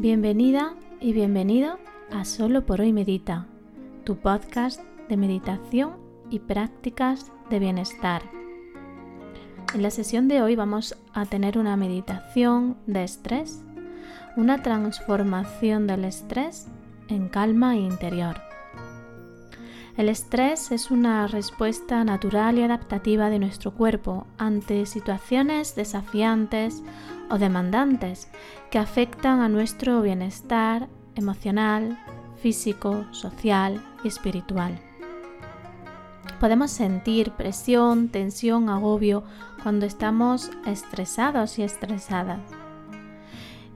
Bienvenida y bienvenido a Solo por hoy Medita, tu podcast de meditación y prácticas de bienestar. En la sesión de hoy vamos a tener una meditación de estrés, una transformación del estrés en calma interior. El estrés es una respuesta natural y adaptativa de nuestro cuerpo ante situaciones desafiantes o demandantes que afectan a nuestro bienestar emocional, físico, social y espiritual. Podemos sentir presión, tensión, agobio cuando estamos estresados y estresadas.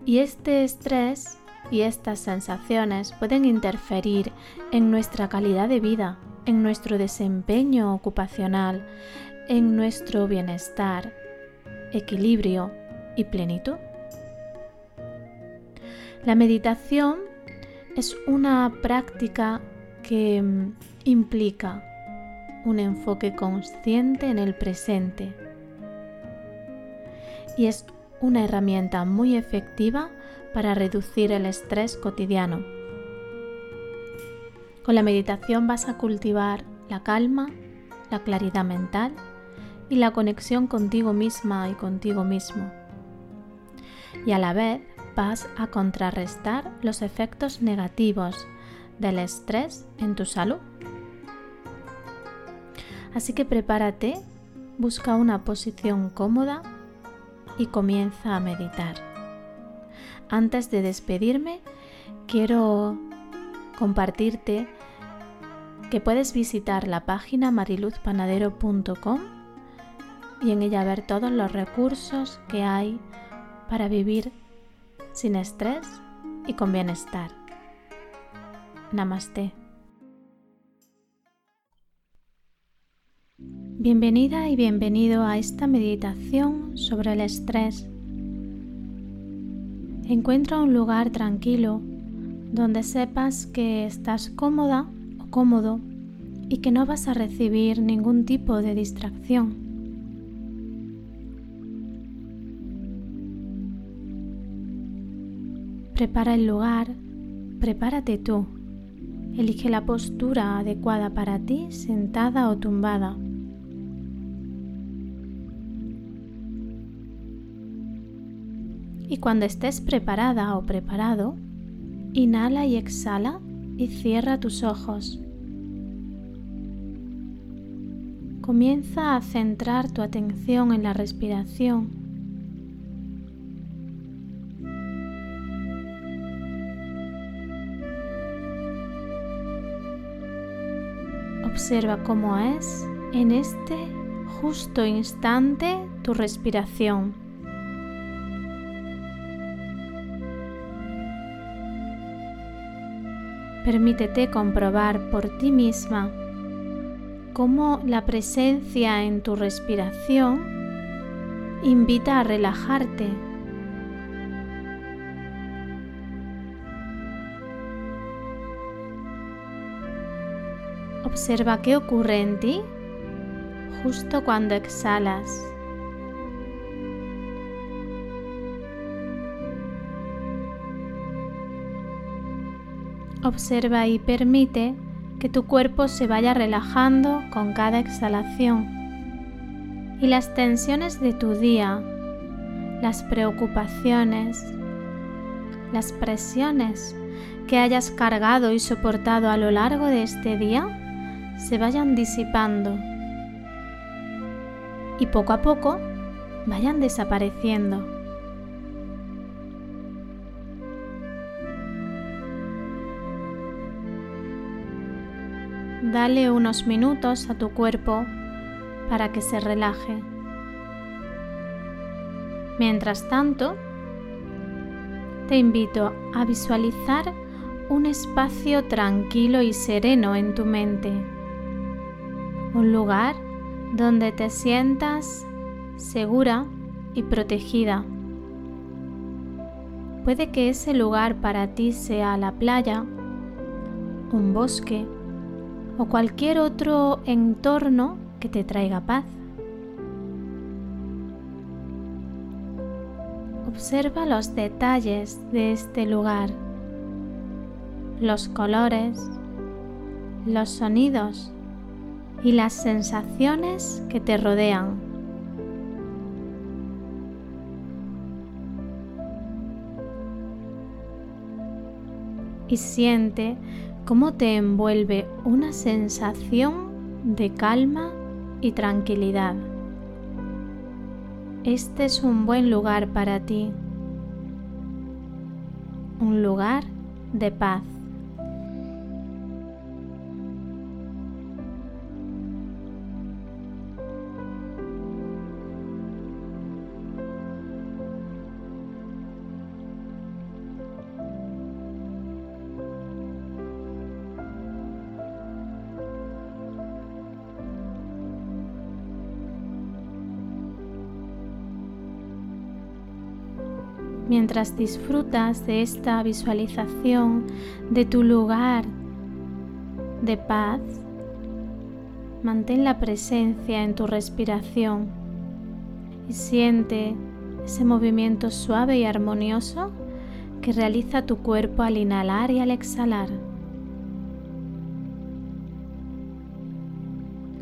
Y este estrés y estas sensaciones pueden interferir en nuestra calidad de vida, en nuestro desempeño ocupacional, en nuestro bienestar, equilibrio y plenitud. La meditación es una práctica que mm, implica un enfoque consciente en el presente y es una herramienta muy efectiva para reducir el estrés cotidiano. Con la meditación vas a cultivar la calma, la claridad mental y la conexión contigo misma y contigo mismo. Y a la vez vas a contrarrestar los efectos negativos del estrés en tu salud. Así que prepárate, busca una posición cómoda y comienza a meditar. Antes de despedirme, quiero compartirte que puedes visitar la página mariluzpanadero.com y en ella ver todos los recursos que hay para vivir sin estrés y con bienestar. Namaste. Bienvenida y bienvenido a esta meditación sobre el estrés. Encuentra un lugar tranquilo donde sepas que estás cómoda o cómodo y que no vas a recibir ningún tipo de distracción. Prepara el lugar, prepárate tú. Elige la postura adecuada para ti, sentada o tumbada. Y cuando estés preparada o preparado, inhala y exhala y cierra tus ojos. Comienza a centrar tu atención en la respiración Observa cómo es en este justo instante tu respiración. Permítete comprobar por ti misma cómo la presencia en tu respiración invita a relajarte Observa qué ocurre en ti justo cuando exhalas. Observa y permite que tu cuerpo se vaya relajando con cada exhalación y las tensiones de tu día, las preocupaciones, las presiones que hayas cargado y soportado a lo largo de este día se vayan disipando y poco a poco vayan desapareciendo. Dale unos minutos a tu cuerpo para que se relaje. Mientras tanto, te invito a visualizar un espacio tranquilo y sereno en tu mente un lugar donde te sientas segura y protegida. Puede que ese lugar para ti sea la playa, un bosque o cualquier otro entorno que te traiga paz. Observa los detalles de este lugar, los colores, los sonidos y las sensaciones que te rodean. Y siente cómo te envuelve una sensación de calma y tranquilidad. Este es un buen lugar para ti, un lugar de paz. Mientras disfrutas de esta visualización de tu lugar de paz, mantén la presencia en tu respiración y siente ese movimiento suave y armonioso que realiza tu cuerpo al inhalar y al exhalar.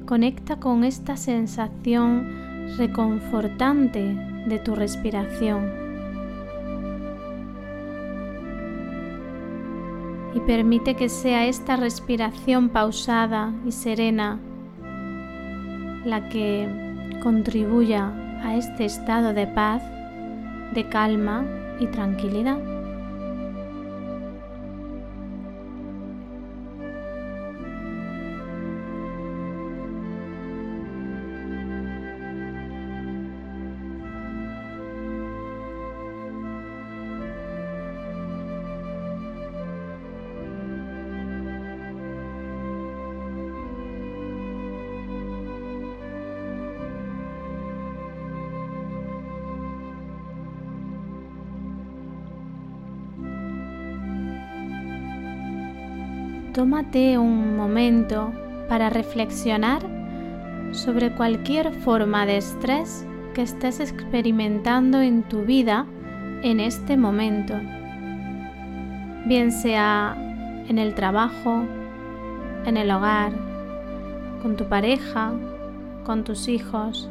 Conecta con esta sensación reconfortante de tu respiración. Y permite que sea esta respiración pausada y serena la que contribuya a este estado de paz, de calma y tranquilidad. Tómate un momento para reflexionar sobre cualquier forma de estrés que estés experimentando en tu vida en este momento, bien sea en el trabajo, en el hogar, con tu pareja, con tus hijos,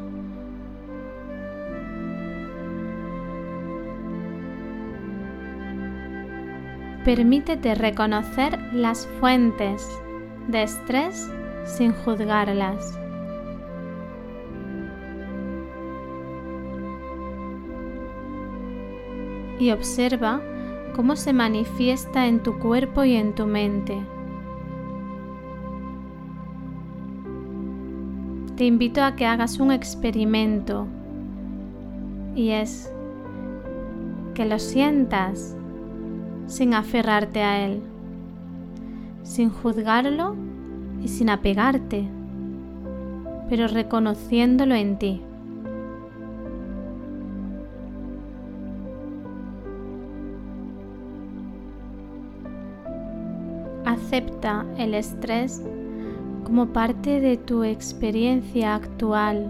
Permítete reconocer las fuentes de estrés sin juzgarlas. Y observa cómo se manifiesta en tu cuerpo y en tu mente. Te invito a que hagas un experimento y es que lo sientas sin aferrarte a él, sin juzgarlo y sin apegarte, pero reconociéndolo en ti. Acepta el estrés como parte de tu experiencia actual,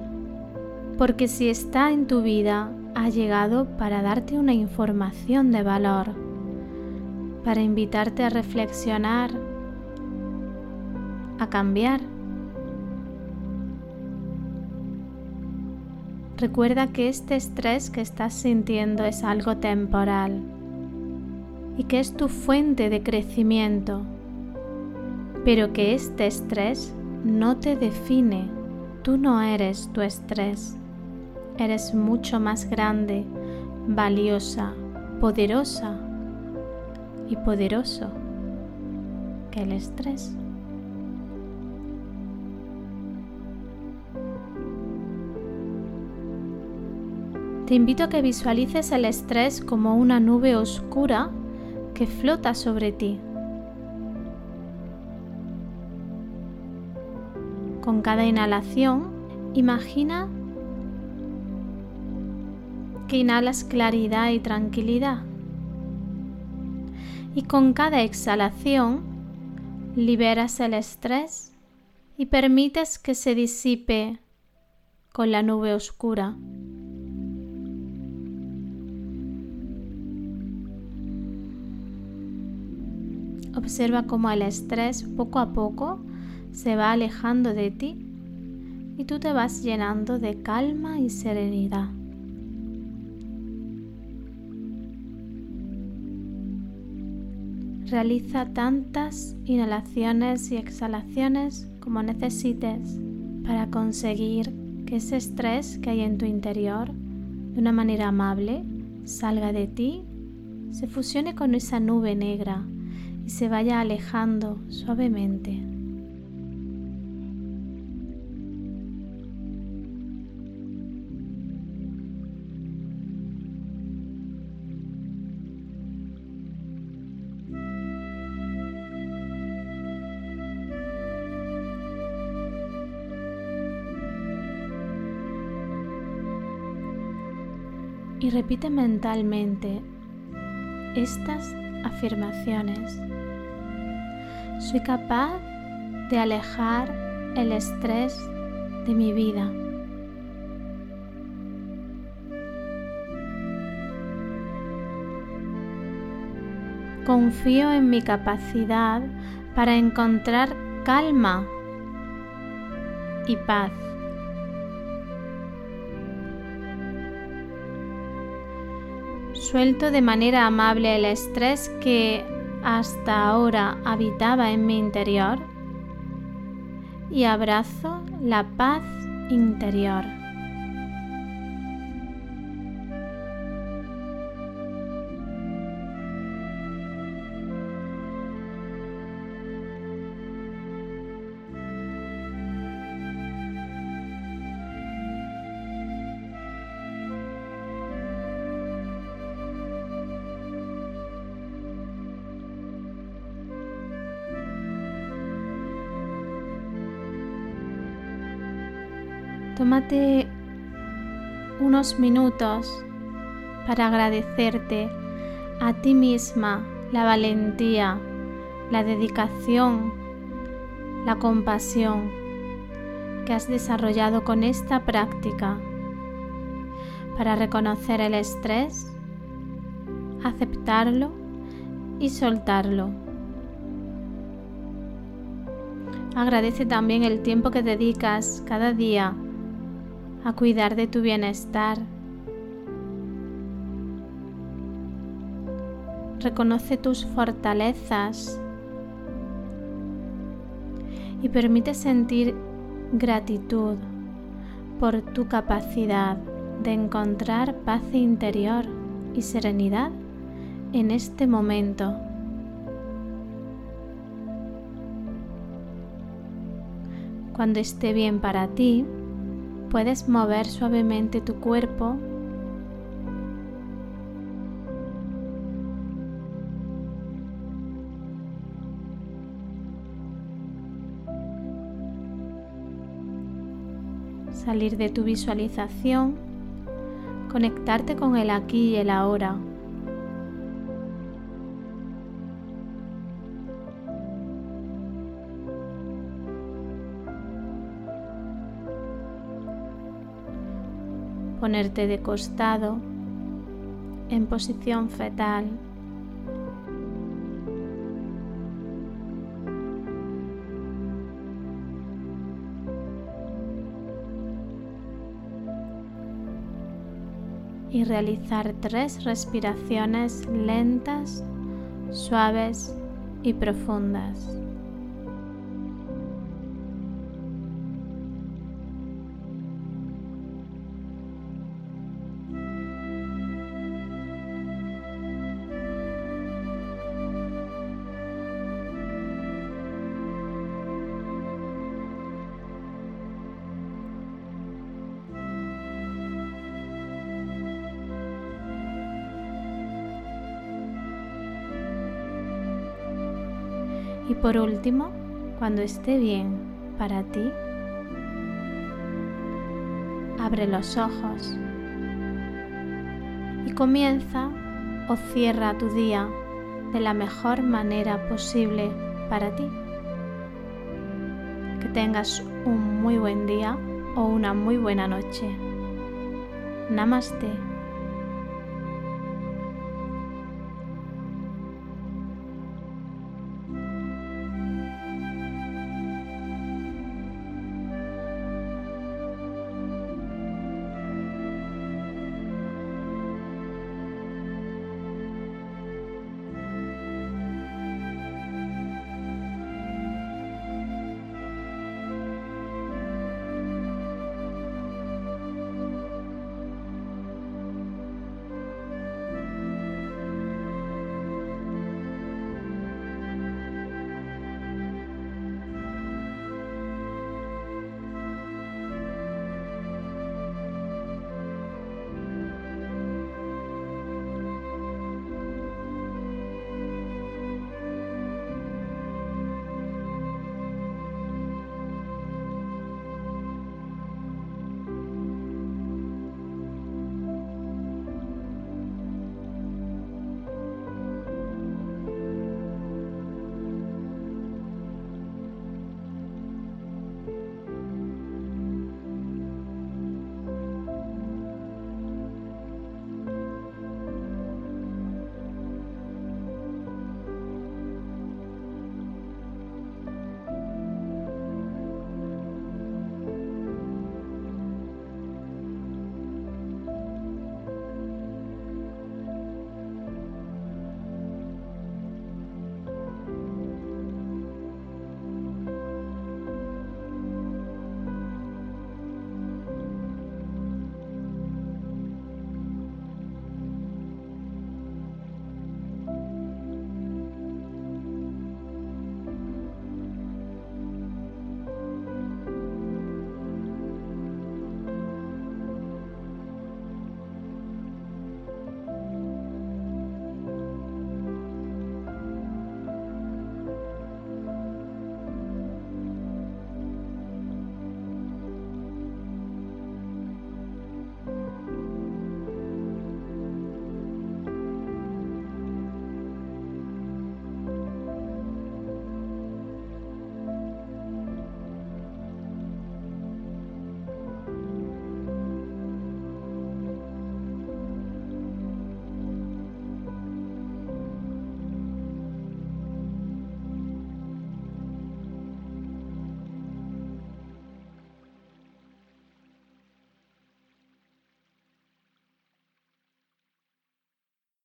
porque si está en tu vida, ha llegado para darte una información de valor para invitarte a reflexionar, a cambiar. Recuerda que este estrés que estás sintiendo es algo temporal y que es tu fuente de crecimiento, pero que este estrés no te define. Tú no eres tu estrés. Eres mucho más grande, valiosa, poderosa y poderoso que el estrés. Te invito a que visualices el estrés como una nube oscura que flota sobre ti. Con cada inhalación, imagina que inhalas claridad y tranquilidad y con cada exhalación liberas el estrés y permites que se disipe con la nube oscura. Observa cómo el estrés poco a poco se va alejando de ti y tú te vas llenando de calma y serenidad. Realiza tantas inhalaciones y exhalaciones como necesites para conseguir que ese estrés que hay en tu interior de una manera amable salga de ti, se fusione con esa nube negra y se vaya alejando suavemente. Y repite mentalmente estas afirmaciones. Soy capaz de alejar el estrés de mi vida. Confío en mi capacidad para encontrar calma y paz. Suelto de manera amable el estrés que hasta ahora habitaba en mi interior y abrazo la paz interior. Tómate unos minutos para agradecerte a ti misma la valentía, la dedicación, la compasión que has desarrollado con esta práctica para reconocer el estrés, aceptarlo y soltarlo. Agradece también el tiempo que dedicas cada día a cuidar de tu bienestar. Reconoce tus fortalezas y permite sentir gratitud por tu capacidad de encontrar paz interior y serenidad en este momento. Cuando esté bien para ti, Puedes mover suavemente tu cuerpo salir de tu visualización, conectarte con el aquí y el ahora. Ponerte de costado en posición fetal. Y realizar tres respiraciones lentas, suaves y profundas. Y por último, cuando esté bien para ti, abre los ojos y comienza o cierra tu día de la mejor manera posible para ti. Que tengas un muy buen día o una muy buena noche. Namaste.